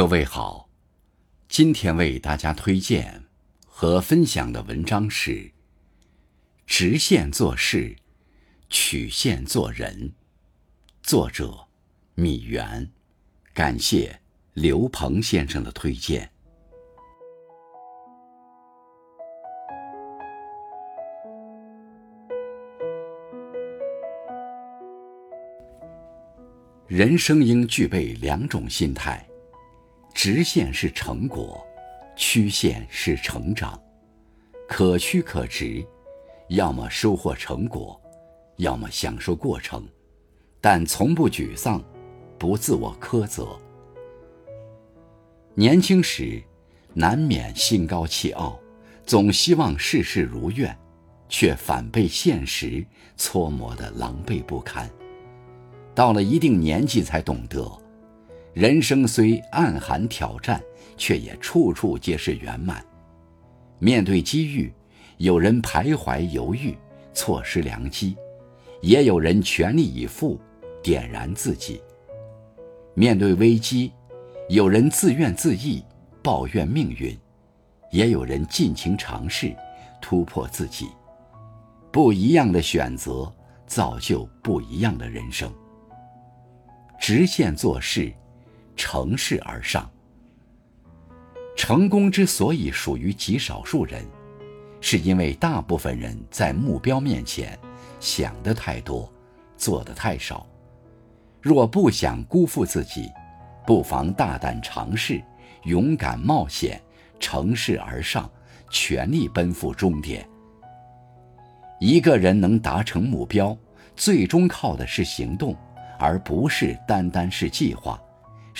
各位好，今天为大家推荐和分享的文章是：直线做事，曲线做人。作者米原，感谢刘鹏先生的推荐。人生应具备两种心态。直线是成果，曲线是成长，可曲可直，要么收获成果，要么享受过程，但从不沮丧，不自我苛责。年轻时，难免心高气傲，总希望事事如愿，却反被现实搓磨得狼狈不堪。到了一定年纪，才懂得。人生虽暗含挑战，却也处处皆是圆满。面对机遇，有人徘徊犹豫，错失良机；也有人全力以赴，点燃自己。面对危机，有人自怨自艾，抱怨命运；也有人尽情尝试，突破自己。不一样的选择，造就不一样的人生。直线做事。乘势而上。成功之所以属于极少数人，是因为大部分人在目标面前想的太多，做的太少。若不想辜负自己，不妨大胆尝试，勇敢冒险，乘势而上，全力奔赴终点。一个人能达成目标，最终靠的是行动，而不是单单是计划。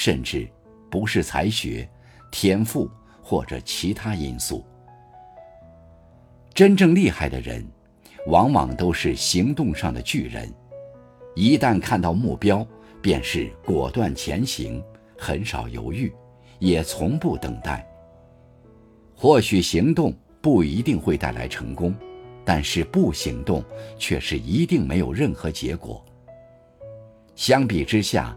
甚至不是才学、天赋或者其他因素。真正厉害的人，往往都是行动上的巨人。一旦看到目标，便是果断前行，很少犹豫，也从不等待。或许行动不一定会带来成功，但是不行动却是一定没有任何结果。相比之下，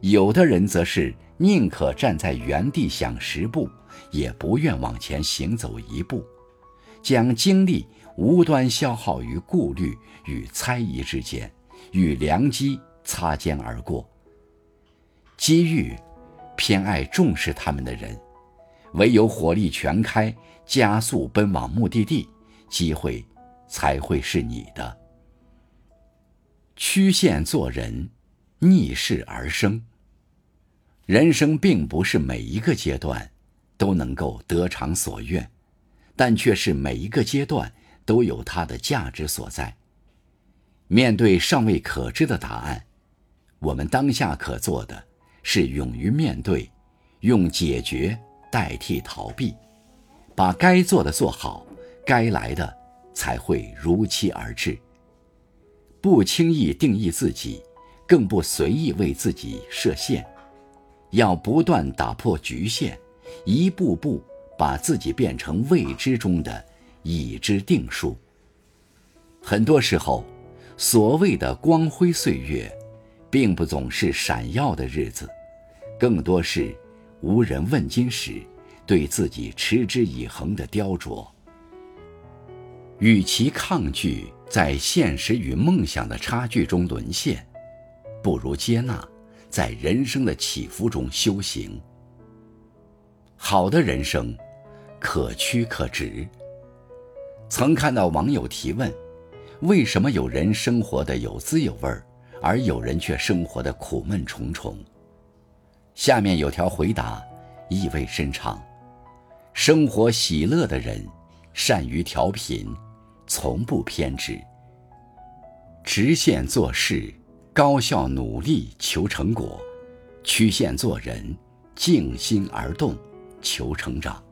有的人则是宁可站在原地想十步，也不愿往前行走一步，将精力无端消耗于顾虑与猜疑之间，与良机擦肩而过。机遇偏爱重视他们的人，唯有火力全开，加速奔往目的地，机会才会是你的。曲线做人。逆势而生。人生并不是每一个阶段都能够得偿所愿，但却是每一个阶段都有它的价值所在。面对尚未可知的答案，我们当下可做的是勇于面对，用解决代替逃避，把该做的做好，该来的才会如期而至。不轻易定义自己。更不随意为自己设限，要不断打破局限，一步步把自己变成未知中的已知定数。很多时候，所谓的光辉岁月，并不总是闪耀的日子，更多是无人问津时，对自己持之以恒的雕琢。与其抗拒在现实与梦想的差距中沦陷。不如接纳，在人生的起伏中修行。好的人生，可曲可直。曾看到网友提问：为什么有人生活的有滋有味儿，而有人却生活的苦闷重重？下面有条回答，意味深长：生活喜乐的人，善于调频，从不偏执，直线做事。高效努力求成果，曲线做人，静心而动求成长，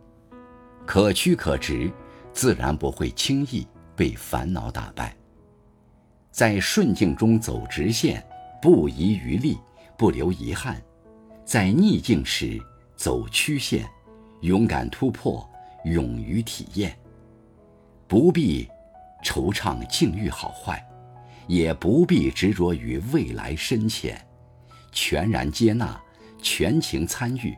可曲可直，自然不会轻易被烦恼打败。在顺境中走直线，不遗余力，不留遗憾；在逆境时走曲线，勇敢突破，勇于体验。不必惆怅境遇好坏。也不必执着于未来深浅，全然接纳，全情参与，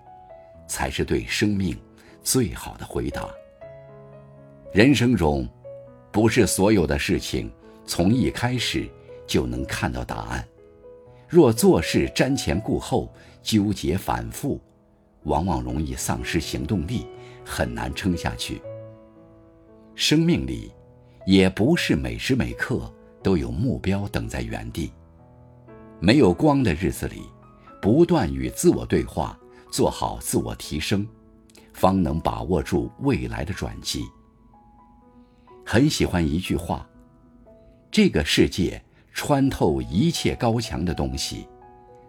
才是对生命最好的回答。人生中，不是所有的事情从一开始就能看到答案。若做事瞻前顾后、纠结反复，往往容易丧失行动力，很难撑下去。生命里，也不是每时每刻都有目标等在原地。没有光的日子里，不断与自我对话，做好自我提升，方能把握住未来的转机。很喜欢一句话：“这个世界穿透一切高墙的东西，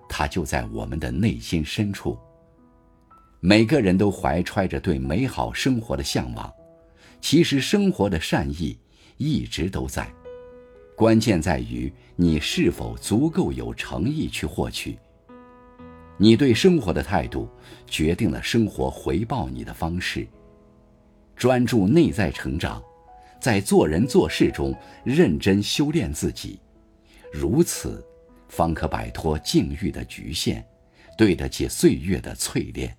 它就在我们的内心深处。”每个人都怀揣着对美好生活的向往，其实生活的善意一直都在。关键在于你是否足够有诚意去获取。你对生活的态度，决定了生活回报你的方式。专注内在成长，在做人做事中认真修炼自己，如此，方可摆脱境遇的局限，对得起岁月的淬炼。